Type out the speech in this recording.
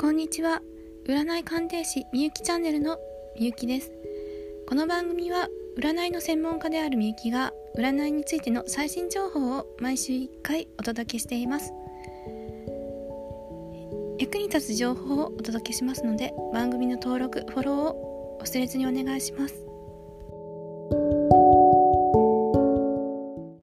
こんにちは。占い鑑定士みゆきチャンネルのみゆきです。この番組は占いの専門家であるみゆきが占いについての最新情報を毎週1回お届けしています。役に立つ情報をお届けしますので番組の登録フォローを忘れずにお願いします。